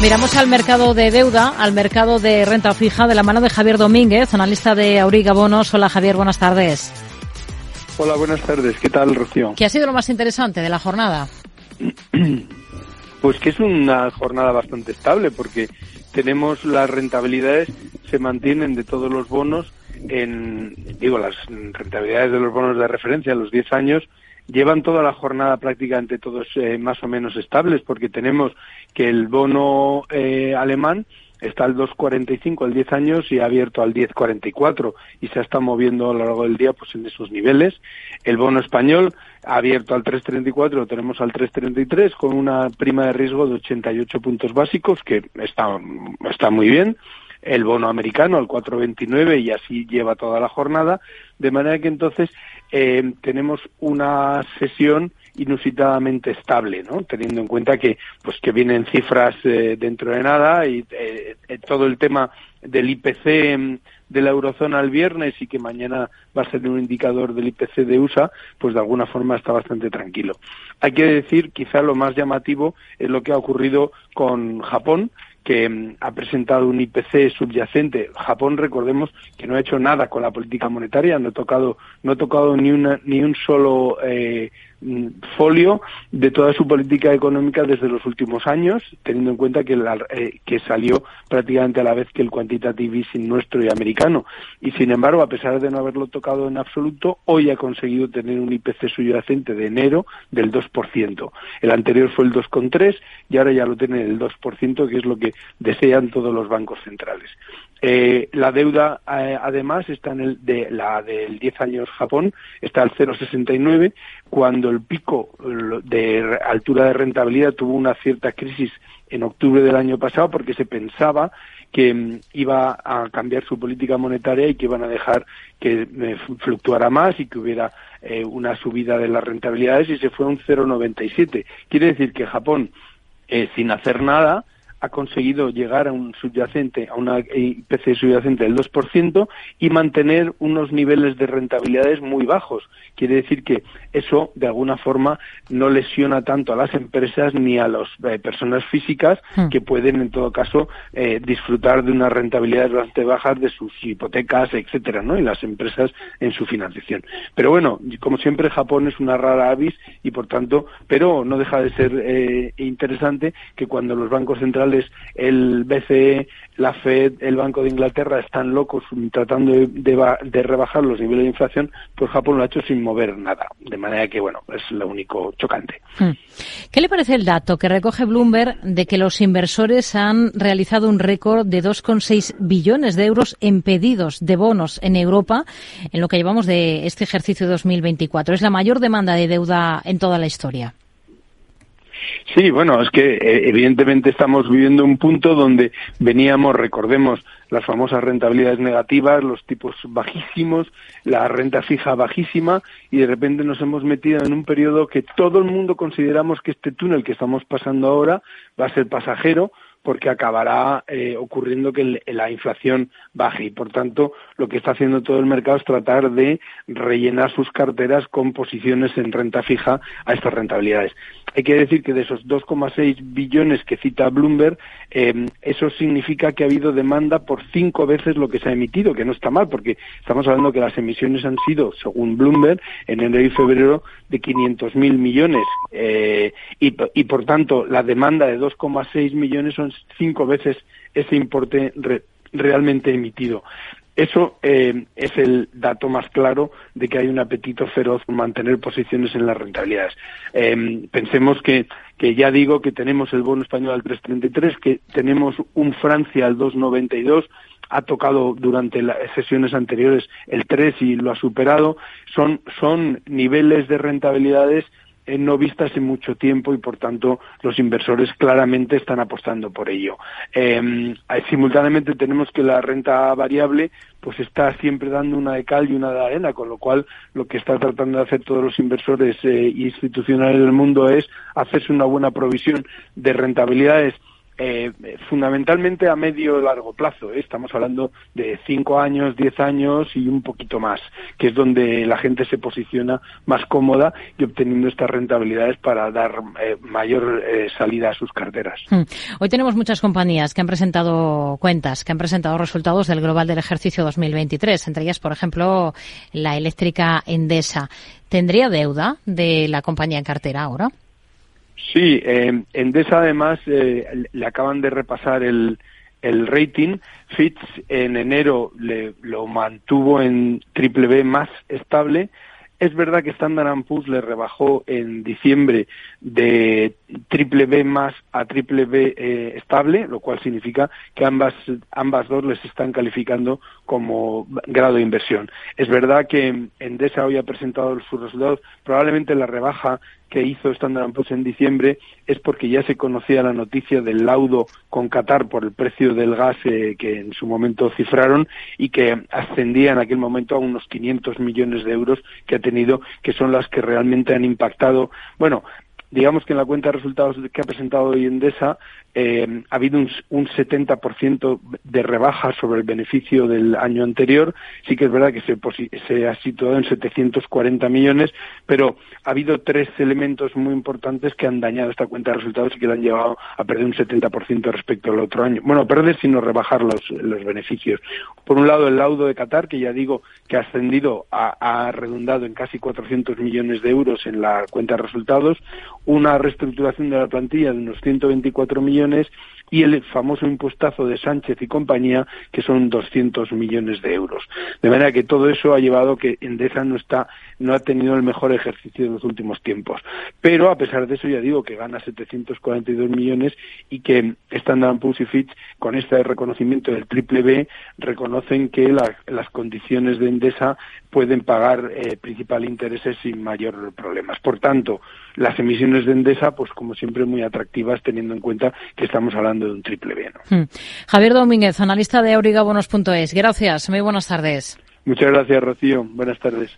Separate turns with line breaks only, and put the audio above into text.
Miramos al mercado de deuda, al mercado de renta fija, de la mano de Javier Domínguez, analista de Auriga Bonos. Hola Javier, buenas tardes.
Hola, buenas tardes. ¿Qué tal, Rocío?
¿Qué ha sido lo más interesante de la jornada?
Pues que es una jornada bastante estable porque tenemos las rentabilidades, se mantienen de todos los bonos en, digo, las rentabilidades de los bonos de referencia, los 10 años, llevan toda la jornada prácticamente todos eh, más o menos estables porque tenemos que el bono eh, alemán está al 2.45 al 10 años y ha abierto al 10.44 y se está moviendo a lo largo del día pues en esos niveles. El bono español ha abierto al 3.34, lo tenemos al 3.33 con una prima de riesgo de 88 puntos básicos que está, está muy bien el bono americano al 4.29 y así lleva toda la jornada, de manera que entonces eh, tenemos una sesión inusitadamente estable, ¿no? Teniendo en cuenta que, pues, que vienen cifras eh, dentro de nada y eh, todo el tema del IPC de la eurozona el viernes y que mañana va a ser un indicador del IPC de USA, pues de alguna forma está bastante tranquilo. Hay que decir, quizá lo más llamativo es lo que ha ocurrido con Japón, que mm, ha presentado un IPC subyacente. Japón, recordemos que no ha hecho nada con la política monetaria, no ha tocado, no ha tocado ni, una, ni un solo eh, folio de toda su política económica desde los últimos años, teniendo en cuenta que, eh, que salió prácticamente a la vez que el quantitative easing nuestro y americano. Y sin embargo, a pesar de no haberlo tocado en absoluto, hoy ha conseguido tener un IPC subyacente de enero del 2%. El anterior fue el 2,3 y ahora ya lo tiene el 2%, que es lo que desean todos los bancos centrales. Eh, la deuda, eh, además, está en el de la del 10 años Japón, está al 0,69, cuando el pico de altura de rentabilidad tuvo una cierta crisis en octubre del año pasado porque se pensaba que mm, iba a cambiar su política monetaria y que iban a dejar que eh, fluctuara más y que hubiera una subida de las rentabilidades y se fue a un 0,97. Quiere decir que Japón, sin hacer nada, ha conseguido llegar a un subyacente, a una IPC subyacente del 2% y mantener unos niveles de rentabilidades muy bajos. Quiere decir que eso, de alguna forma, no lesiona tanto a las empresas ni a las eh, personas físicas hmm. que pueden, en todo caso, eh, disfrutar de unas rentabilidades bastante bajas de sus hipotecas, etcétera, ¿no? Y las empresas en su financiación. Pero bueno, como siempre, Japón es una rara avis y, por tanto, pero no deja de ser eh, interesante que cuando los bancos centrales el BCE, la Fed, el Banco de Inglaterra están locos tratando de, rebajar los niveles de inflación, pues Japón lo ha hecho sin mover nada. De manera que, bueno, es lo único chocante. Hmm.
¿Qué le parece el dato que recoge Bloomberg de que los inversores han realizado un récord de 2,6 billones de euros en pedidos de bonos en Europa en lo que llevamos de este ejercicio 2024? Es la mayor demanda de deuda en toda la historia.
Sí, bueno, es que eh, evidentemente estamos viviendo un punto donde veníamos, recordemos, las famosas rentabilidades negativas, los tipos bajísimos, la renta fija bajísima y de repente nos hemos metido en un periodo que todo el mundo consideramos que este túnel que estamos pasando ahora va a ser pasajero porque acabará eh, ocurriendo que la inflación baje y por tanto lo que está haciendo todo el mercado es tratar de rellenar sus carteras con posiciones en renta fija a estas rentabilidades. Hay que decir que de esos 2,6 billones que cita Bloomberg, eh, eso significa que ha habido demanda por cinco veces lo que se ha emitido, que no está mal, porque estamos hablando que las emisiones han sido, según Bloomberg, en enero y febrero de 500.000 millones eh, y, y, por tanto la demanda de 2,6 millones son cinco veces ese importe realmente emitido. Eso eh, es el dato más claro de que hay un apetito feroz por mantener posiciones en las rentabilidades. Eh, pensemos que, que ya digo que tenemos el bono español al 3.33, que tenemos un Francia al 2.92, ha tocado durante las sesiones anteriores el 3 y lo ha superado. Son, son niveles de rentabilidades no vistas en mucho tiempo y por tanto los inversores claramente están apostando por ello. Em, eh, simultáneamente tenemos que la renta variable pues está siempre dando una de cal y una de arena, con lo cual lo que está tratando de hacer todos los inversores eh, institucionales del mundo es hacerse una buena provisión de rentabilidades eh, fundamentalmente a medio largo plazo. ¿eh? Estamos hablando de cinco años, diez años y un poquito más, que es donde la gente se posiciona más cómoda y obteniendo estas rentabilidades para dar eh, mayor salida a sus carteras. Hmm.
Hoy tenemos muchas compañías que han presentado cuentas, que han presentado resultados del global del ejercicio 2023, entre ellas, por ejemplo, la eléctrica Endesa. ¿Tendría deuda de la compañía en cartera ahora?
Sí, eh, Endesa además eh, le acaban de repasar el, el rating. Fitch en enero le, lo mantuvo en triple B más estable. Es verdad que Standard Poor's le rebajó en diciembre de triple B más a triple B eh, estable, lo cual significa que ambas, ambas dos les están calificando como grado de inversión. Es verdad que Endesa hoy ha presentado sus resultados, probablemente la rebaja que hizo Standard Poor's en diciembre es porque ya se conocía la noticia del laudo con Qatar por el precio del gas eh, que en su momento cifraron y que ascendía en aquel momento a unos 500 millones de euros que ha tenido, que son las que realmente han impactado. Bueno, digamos que en la cuenta de resultados que ha presentado hoy Endesa eh, ha habido un, un 70% de rebaja sobre el beneficio del año anterior. Sí que es verdad que se, ha situado en 740 millones, pero ha habido tres elementos muy importantes que han dañado esta cuenta de resultados y que la han llevado a perder un 70% respecto al otro año. Bueno, perder sino rebajar los, los beneficios. Por un lado, el laudo de Qatar, que ya digo que ha ascendido, ha redundado en casi 400 millones de euros en la cuenta de resultados, una reestructuración de la plantilla de unos 124 millones y el famoso impuestazo de Sánchez y compañía, que son 200 millones de euros. De manera que todo eso ha llevado a que Endesa no está, no ha tenido el mejor ejercicio de los últimos tiempos. Pero a pesar de eso, ya digo que gana 742 millones y que Standard Poor's y Fitch, con este reconocimiento del triple B, reconocen que las condiciones de Endesa pueden pagar eh, principal intereses sin mayor problemas. Por tanto, las emisiones de Endesa, pues como siempre, muy atractivas teniendo en cuenta que estamos hablando de un triple B. Hmm.
Javier Domínguez, analista de aurigabonos.es. Gracias, muy buenas tardes.
Muchas gracias, Rocío. Buenas tardes.